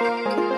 Música